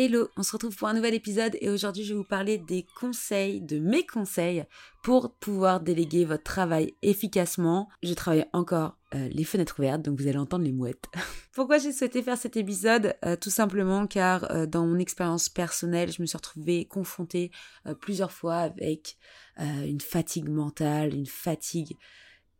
Hello, on se retrouve pour un nouvel épisode et aujourd'hui je vais vous parler des conseils, de mes conseils pour pouvoir déléguer votre travail efficacement. Je travaille encore euh, les fenêtres ouvertes, donc vous allez entendre les mouettes. Pourquoi j'ai souhaité faire cet épisode? Euh, Tout simplement car euh, dans mon expérience personnelle, je me suis retrouvée confrontée plusieurs fois avec une fatigue mentale, une fatigue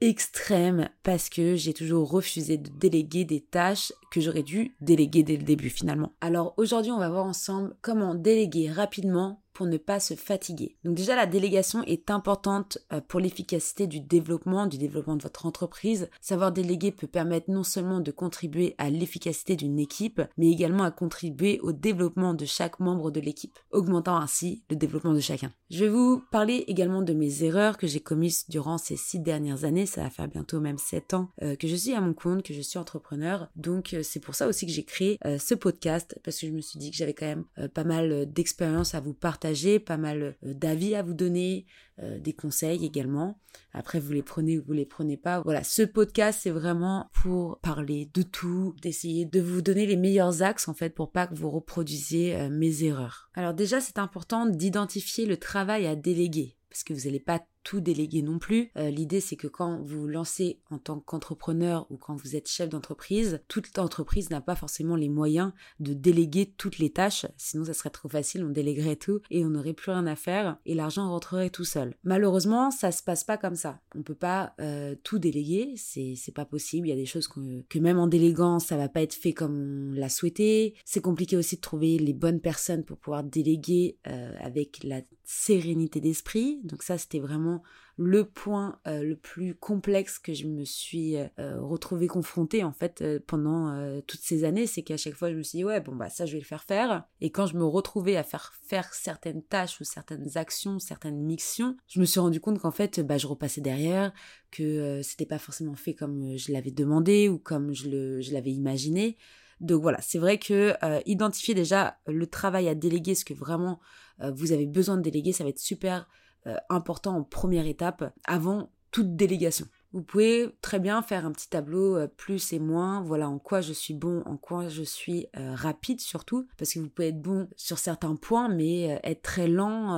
extrême parce que j'ai toujours refusé de déléguer des tâches que j'aurais dû déléguer dès le début finalement. Alors aujourd'hui on va voir ensemble comment déléguer rapidement ne pas se fatiguer. Donc déjà la délégation est importante euh, pour l'efficacité du développement, du développement de votre entreprise. Savoir déléguer peut permettre non seulement de contribuer à l'efficacité d'une équipe, mais également à contribuer au développement de chaque membre de l'équipe, augmentant ainsi le développement de chacun. Je vais vous parler également de mes erreurs que j'ai commises durant ces six dernières années. Ça va faire bientôt même sept ans euh, que je suis à mon compte, que je suis entrepreneur. Donc euh, c'est pour ça aussi que j'ai créé ce podcast parce que je me suis dit que j'avais quand même pas mal d'expérience à vous partager pas mal euh, d'avis à vous donner, euh, des conseils également. Après, vous les prenez ou vous les prenez pas. Voilà, ce podcast, c'est vraiment pour parler de tout, d'essayer de vous donner les meilleurs axes, en fait, pour pas que vous reproduisiez euh, mes erreurs. Alors déjà, c'est important d'identifier le travail à déléguer parce que vous n'allez pas tout déléguer non plus. Euh, l'idée, c'est que quand vous vous lancez en tant qu'entrepreneur ou quand vous êtes chef d'entreprise, toute entreprise n'a pas forcément les moyens de déléguer toutes les tâches. Sinon, ça serait trop facile, on déléguerait tout et on n'aurait plus rien à faire et l'argent rentrerait tout seul. Malheureusement, ça se passe pas comme ça. On peut pas euh, tout déléguer, c'est pas possible. Il y a des choses que, que même en déléguant, ça va pas être fait comme on l'a souhaité. C'est compliqué aussi de trouver les bonnes personnes pour pouvoir déléguer euh, avec la sérénité d'esprit. Donc ça, c'était vraiment le point euh, le plus complexe que je me suis euh, retrouvée confrontée en fait euh, pendant toutes ces années, c'est qu'à chaque fois je me suis dit ouais bon bah ça je vais le faire faire et quand je me retrouvais à faire faire certaines tâches ou certaines actions, certaines missions, je me suis rendu compte qu'en fait bah je repassais derrière, que c'était pas forcément fait comme je l'avais demandé ou comme je le je l'avais imaginé. Donc voilà, c'est vrai que identifier déjà le travail à déléguer, ce que vraiment vous avez besoin de déléguer, ça va être super euh, important en première étape avant toute délégation. Vous pouvez très bien faire un petit tableau euh, plus et moins, voilà en quoi je suis bon, en quoi je suis euh, rapide surtout, parce que vous pouvez être bon sur certains points, mais être très lent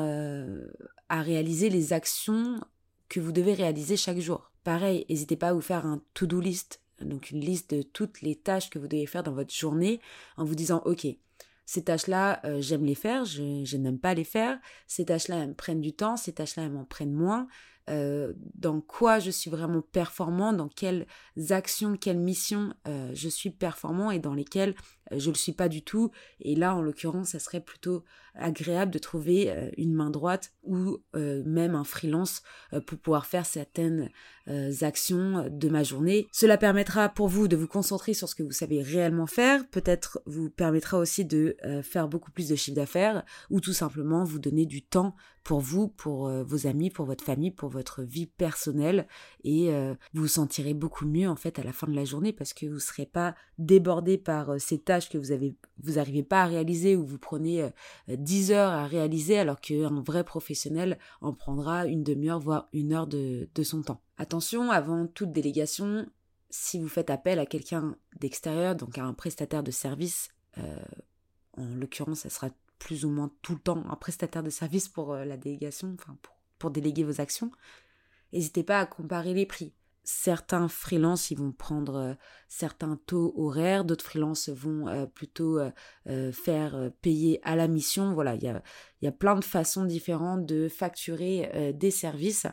à réaliser les actions que vous devez réaliser chaque jour. Pareil, n'hésitez pas à vous faire un to-do list, donc une liste de toutes les tâches que vous devez faire dans votre journée, en vous disant, ok, ces tâches-là, euh, j'aime les faire, je, n'aime pas les faire. Ces tâches-là, elles me prennent du temps, ces tâches-là, elles m'en prennent moins. Euh, dans quoi je suis vraiment performant, dans quelles actions, quelles missions euh, je suis performant et dans lesquelles je ne le suis pas du tout. Et là, en l'occurrence, ça serait plutôt agréable de trouver une main droite ou même un freelance pour pouvoir faire certaines actions de ma journée. Cela permettra pour vous de vous concentrer sur ce que vous savez réellement faire, peut-être vous permettra aussi de faire beaucoup plus de chiffre d'affaires ou tout simplement vous donner du temps pour vous, pour vos amis, pour votre famille, pour votre vie personnelle et vous vous sentirez beaucoup mieux en fait à la fin de la journée parce que vous ne serez pas débordé par ces tâches que vous avez vous n'arrivez pas à réaliser ou vous prenez 10 heures à réaliser alors qu'un vrai professionnel en prendra une demi-heure voire une heure de, de son temps. Attention, avant toute délégation, si vous faites appel à quelqu'un d'extérieur, donc à un prestataire de service, en l'occurrence, ça sera plus ou moins tout le temps un prestataire de service pour la délégation, enfin pour pour déléguer vos actions, n'hésitez pas à comparer les prix. Certains freelances, ils vont prendre euh, certains taux horaires, d'autres freelances vont euh, plutôt euh, faire payer à la mission. Voilà, il y a, y a plein de façons différentes de facturer des services.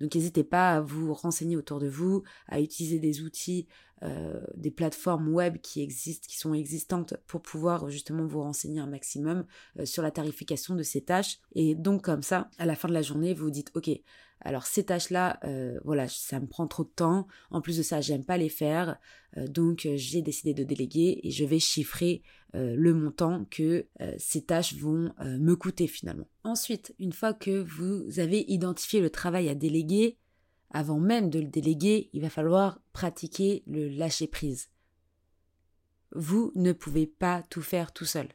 Donc n'hésitez pas à vous renseigner autour de vous, à utiliser des outils des plateformes web qui existent, qui sont existantes pour pouvoir justement vous renseigner un maximum sur la tarification de ces tâches. Et donc comme ça, à la fin de la journée, vous vous dites, ok, alors ces tâches-là, euh, voilà, ça me prend trop de temps. En plus de ça, j'aime pas les faire. Euh, donc j'ai décidé de déléguer et je vais chiffrer le montant que ces tâches vont me coûter finalement. Ensuite, une fois que vous avez identifié le travail à déléguer, avant même de le déléguer, il va falloir pratiquer le lâcher prise. Vous ne pouvez pas tout faire tout seul.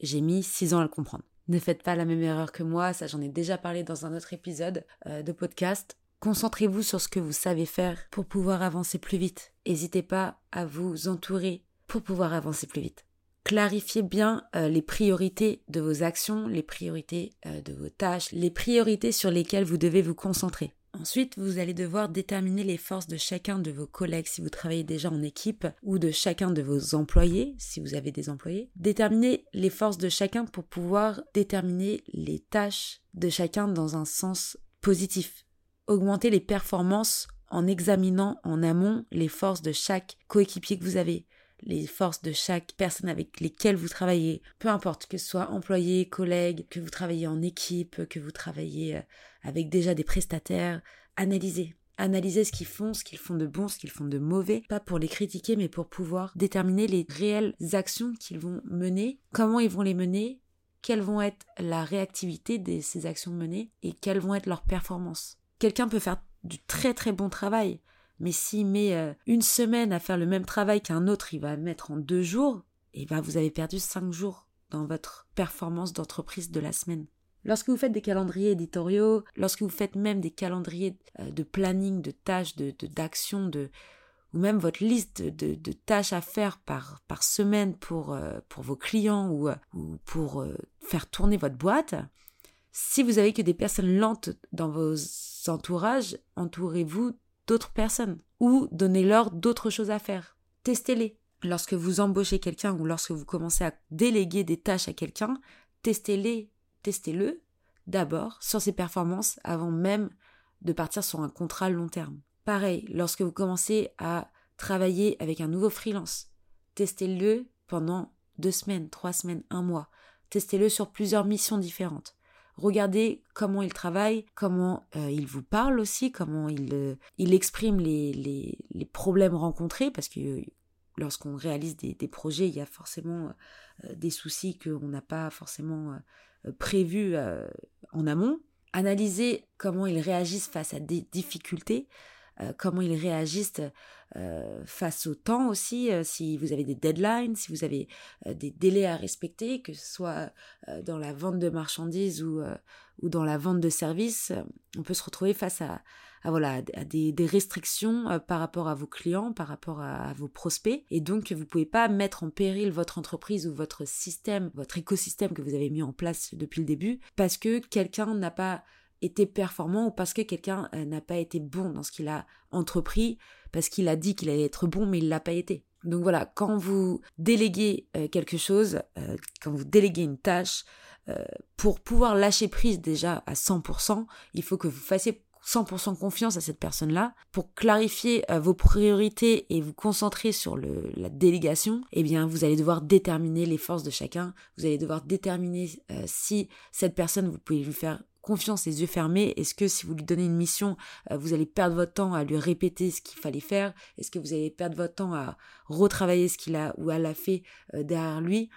J'ai mis six ans à le comprendre. Ne faites pas la même erreur que moi, ça j'en ai déjà parlé dans un autre épisode euh, de podcast. Concentrez-vous sur ce que vous savez faire pour pouvoir avancer plus vite. N'hésitez pas à vous entourer pour pouvoir avancer plus vite. Clarifiez bien euh, les priorités de vos actions, les priorités euh, de vos tâches, les priorités sur lesquelles vous devez vous concentrer. Ensuite, vous allez devoir déterminer les forces de chacun de vos collègues si vous travaillez déjà en équipe ou de chacun de vos employés si vous avez des employés. Déterminer les forces de chacun pour pouvoir déterminer les tâches de chacun dans un sens positif. Augmenter les performances en examinant en amont les forces de chaque coéquipier que vous avez les forces de chaque personne avec lesquelles vous travaillez, peu importe que ce soit employé, collègue, que vous travaillez en équipe, que vous travaillez euh, avec déjà des prestataires, analysez. Analysez ce qu'ils font, ce qu'ils font de bon, ce qu'ils font de mauvais, pas pour les critiquer, mais pour pouvoir déterminer les réelles actions qu'ils vont mener, comment ils vont les mener, quelle vont être la réactivité de ces actions menées et quelles vont être leurs performances. Quelqu'un peut faire du très très bon travail, mais s'il met euh, une semaine à faire le même travail qu'un autre, il va mettre en deux jours, et bien vous avez perdu cinq jours dans votre performance d'entreprise de la semaine. Lorsque vous faites des calendriers éditoriaux, lorsque vous faites même des calendriers euh, de planning, de tâches, d'actions, de, ou même votre liste de, de, tâches à faire par, par semaine pour, euh, pour vos clients ou, ou pour faire tourner votre boîte, si vous avez que des personnes lentes dans vos entourages, entourez-vous d'autres personnes ou donnez-leur d'autres choses à faire. Testez-les. Lorsque vous embauchez quelqu'un ou lorsque vous commencez à déléguer des tâches à quelqu'un, testez-les, testez-le d'abord sur ses performances avant même de partir sur un contrat long terme. Pareil, lorsque vous commencez à travailler avec un nouveau freelance, testez-le pendant deux semaines, trois semaines, un mois. Testez-le sur plusieurs missions différentes. Regardez comment il travaille, comment euh, il vous parle aussi, comment il, euh, il exprime les, les, problèmes rencontrés, parce que euh, lorsqu'on réalise des, des, projets, il y a forcément des soucis qu'on n'a pas forcément prévus en amont. Analysez comment ils réagissent face à des difficultés, comment ils réagissent euh, face au temps aussi, euh, si vous avez des deadlines, si vous avez euh, des délais à respecter, que ce soit dans la vente de marchandises ou, ou dans la vente de services, on peut se retrouver face à, voilà à des, des restrictions par rapport à vos clients, par rapport à, à, vos prospects, et donc vous pouvez pas mettre en péril votre entreprise ou votre système, votre écosystème que vous avez mis en place depuis le début, parce que quelqu'un n'a pas été performant ou parce que quelqu'un n'a pas été bon dans ce qu'il a entrepris parce qu'il a dit qu'il allait être bon, mais il l'a pas été. Donc voilà, quand vous déléguez euh, quelque chose, euh, quand vous déléguez une tâche, euh, pour pouvoir lâcher prise déjà à 100%, il faut que vous fassiez 100% confiance à cette personne-là. Pour clarifier vos priorités et vous concentrer sur le, la délégation, eh bien, vous allez devoir déterminer les forces de chacun. Vous allez devoir déterminer si cette personne, vous pouvez lui faire confiance, les yeux fermés Est-ce que si vous lui donnez une mission, euh, vous allez perdre votre temps à lui répéter ce qu'il fallait faire? Est-ce que vous allez perdre votre temps à retravailler ce qu'il a ou elle a fait euh, derrière lui?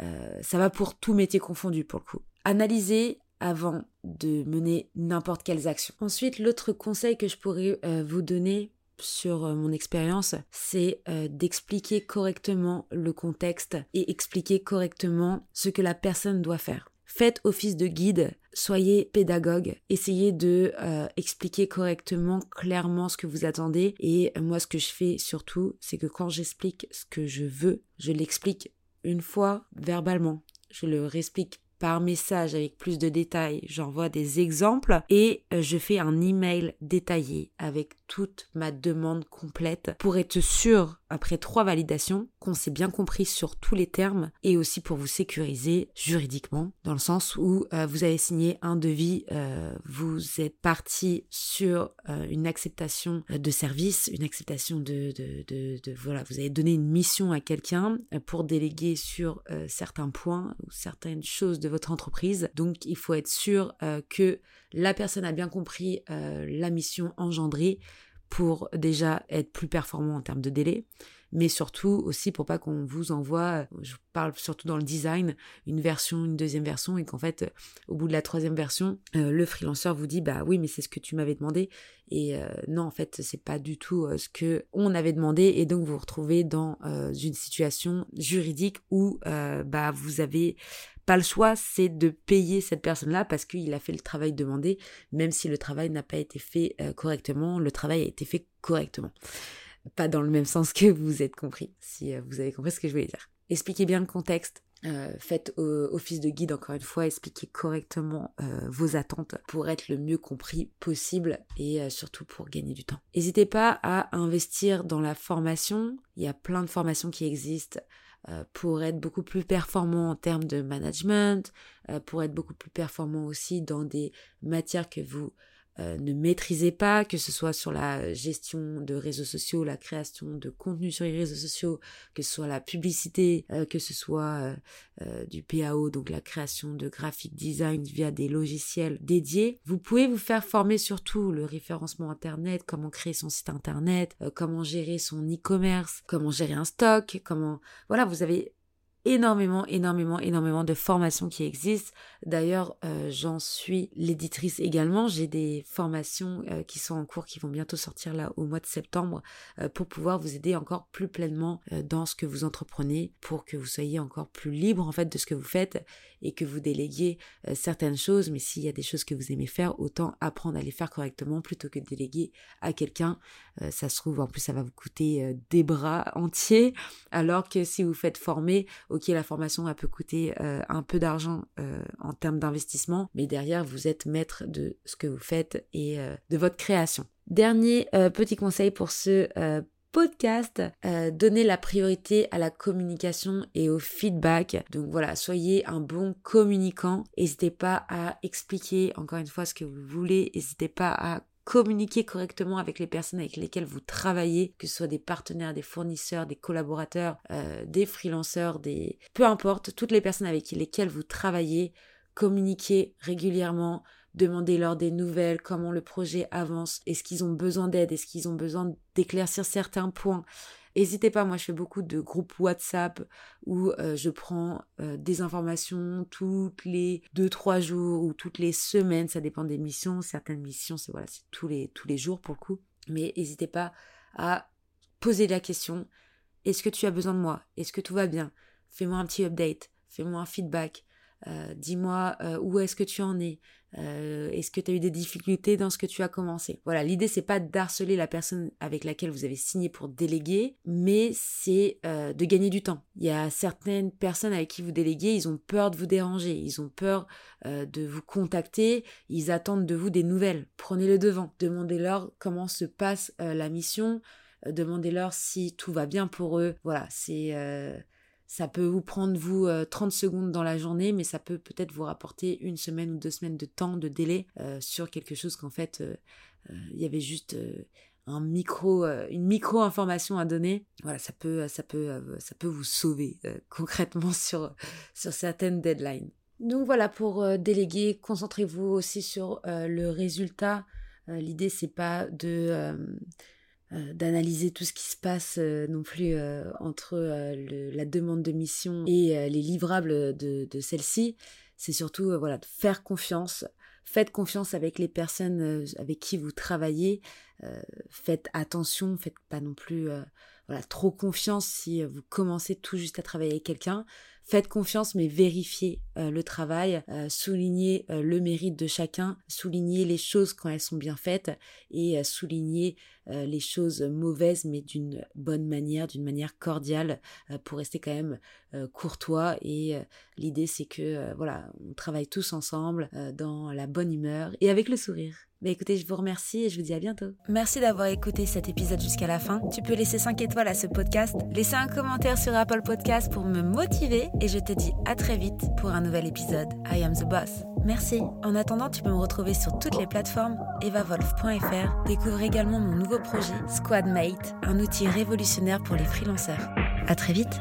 Euh, Ça va pour tout métier confondu pour le coup. Analysez avant de mener n'importe quelles actions. Ensuite, l'autre conseil que je pourrais vous donner sur mon expérience, c'est d'expliquer correctement le contexte et expliquer correctement ce que la personne doit faire. Faites office de guide, soyez pédagogue, essayez de euh, expliquer correctement, clairement ce que vous attendez. Et moi, ce que je fais surtout, c'est que quand j'explique ce que je veux, je l'explique une fois verbalement. Je le réexplique par message avec plus de détails, j'envoie des exemples et euh, je fais un email détaillé avec toute ma demande complète pour être sûr, après trois validations, qu'on s'est bien compris sur tous les termes et aussi pour vous sécuriser juridiquement, dans le sens où euh, vous avez signé un devis, euh, vous êtes parti sur euh, une acceptation de service, une acceptation de, de, de, de, voilà, vous avez donné une mission à quelqu'un pour déléguer sur certains points ou certaines choses de votre entreprise. Donc il faut être sûr que la personne a bien compris la mission engendrée pour déjà être plus performant en termes de délai, mais surtout aussi pour pas qu'on vous envoie, je parle surtout dans le design, une version, une deuxième version, et qu'en fait, au bout de la troisième version, euh, le freelanceur vous dit bah oui, mais c'est ce que tu m'avais demandé, et euh, non, en fait, c'est pas du tout euh, ce que on avait demandé, et donc vous vous retrouvez dans une situation juridique où bah vous avez pas le choix, c'est de payer cette personne-là parce qu'il a fait le travail demandé, même si le travail n'a pas été fait correctement, le travail a été fait correctement pas dans le même sens que vous êtes compris, si euh, vous avez compris ce que je voulais dire. Expliquez bien le contexte, euh, faites office de guide encore une fois, expliquez correctement euh, vos attentes pour être le mieux compris possible et surtout pour gagner du temps. N'hésitez pas à investir dans la formation, il y a plein de formations qui existent pour être beaucoup plus performant en termes de management, pour être beaucoup plus performant aussi dans des matières que vous euh, ne maîtrisez pas, que ce soit sur la gestion de réseaux sociaux, la création de contenu sur les réseaux sociaux, que ce soit la publicité, euh, que ce soit euh, du PAO, donc la création de graphic design via des logiciels dédiés. Vous pouvez vous faire former sur tout, le référencement internet, comment créer son site internet, comment gérer son e-commerce, comment gérer un stock, comment... Voilà, vous avez énormément, énormément, énormément de formations qui existent. D'ailleurs, euh, j'en suis l'éditrice également. J'ai des formations euh, qui sont en cours, qui vont bientôt sortir là au mois de septembre, euh, pour pouvoir vous aider encore plus pleinement dans ce que vous entreprenez, pour que vous soyez encore plus libre en fait de ce que vous faites et que vous déléguiez certaines choses. Mais s'il y a des choses que vous aimez faire, autant apprendre à les faire correctement plutôt que de déléguer à quelqu'un. ça se trouve, en plus, ça va vous coûter des bras entiers, alors que si vous faites former, ok, la formation, elle peut coûter un peu d'argent en termes d'investissement, mais derrière, vous êtes maître de ce que vous faites et euh, de votre création. Dernier euh, petit conseil pour ce euh, podcast, donnez la priorité à la communication et au feedback. Donc voilà, soyez un bon communicant. N'hésitez pas à expliquer encore une fois ce que vous voulez. N'hésitez pas à communiquer correctement avec les personnes avec lesquelles vous travaillez, que ce soit des partenaires, des fournisseurs, des collaborateurs, des freelanceurs, des... peu importe, toutes les personnes avec lesquelles vous travaillez, communiquer régulièrement, demander-leur des nouvelles, comment le projet avance, est-ce qu'ils ont besoin d'aide, est-ce qu'ils ont besoin d'éclaircir certains points. N'hésitez pas, moi je fais beaucoup de groupes WhatsApp où euh, je prends euh, des informations toutes les 2-3 jours ou toutes les semaines, ça dépend des missions. Certaines missions, c'est voilà, tous les, jours pour le coup. Mais n'hésitez pas à poser la question, est-ce que tu as besoin de moi? Est-ce que tout va bien? Fais-moi un petit update, fais-moi un feedback. Euh, dis-moi où est-ce que tu en es? Euh, Est-ce que tu as eu des difficultés dans ce que tu as commencé? Voilà, l'idée c'est pas d'harceler la personne avec laquelle vous avez signé pour déléguer, mais c'est de gagner du temps. Il y a certaines personnes avec qui vous déléguez, ils ont peur de vous déranger, ils ont peur de vous contacter, ils attendent de vous des nouvelles. Prenez le devant, demandez-leur comment se passe la mission, demandez-leur si tout va bien pour eux. Voilà, c'est ça peut vous prendre, vous, 30 euh, secondes dans la journée, mais ça peut peut-être vous rapporter une semaine ou deux semaines de temps, de délai euh, sur quelque chose qu'en fait, euh, il y avait juste micro, une micro-information à donner. Voilà, ça peut, ça peut, ça peut vous sauver concrètement sur, sur certaines deadlines. Donc voilà, pour déléguer, concentrez-vous aussi sur le résultat. L'idée, c'est pas de euh, d'analyser tout ce qui se passe euh, non plus euh, entre la demande de mission et les livrables de, celle-ci. C'est surtout voilà de faire confiance. Faites confiance avec les personnes avec qui vous travaillez. faites attention, faites pas non plus voilà trop confiance si vous commencez tout juste à travailler avec quelqu'un. Faites confiance, mais vérifiez le travail, soulignez le mérite de chacun, soulignez les choses quand elles sont bien faites et soulignez les choses mauvaises, mais d'une bonne manière, d'une manière cordiale, pour rester quand même courtois. Et l'idée, c'est que voilà, on travaille tous ensemble dans la bonne humeur et avec le sourire. Mais écoutez, je vous remercie et je vous dis à bientôt. Merci d'avoir écouté cet épisode jusqu'à la fin. Tu peux laisser 5 étoiles à ce podcast, laisser un commentaire sur Apple Podcast pour me motiver et je te dis à très vite pour un nouvel épisode. I am the boss. Merci. En attendant, tu peux me retrouver sur toutes les plateformes evavolf.fr. Découvre également mon nouveau projet Squadmate, un outil révolutionnaire pour les freelanceurs. À très vite.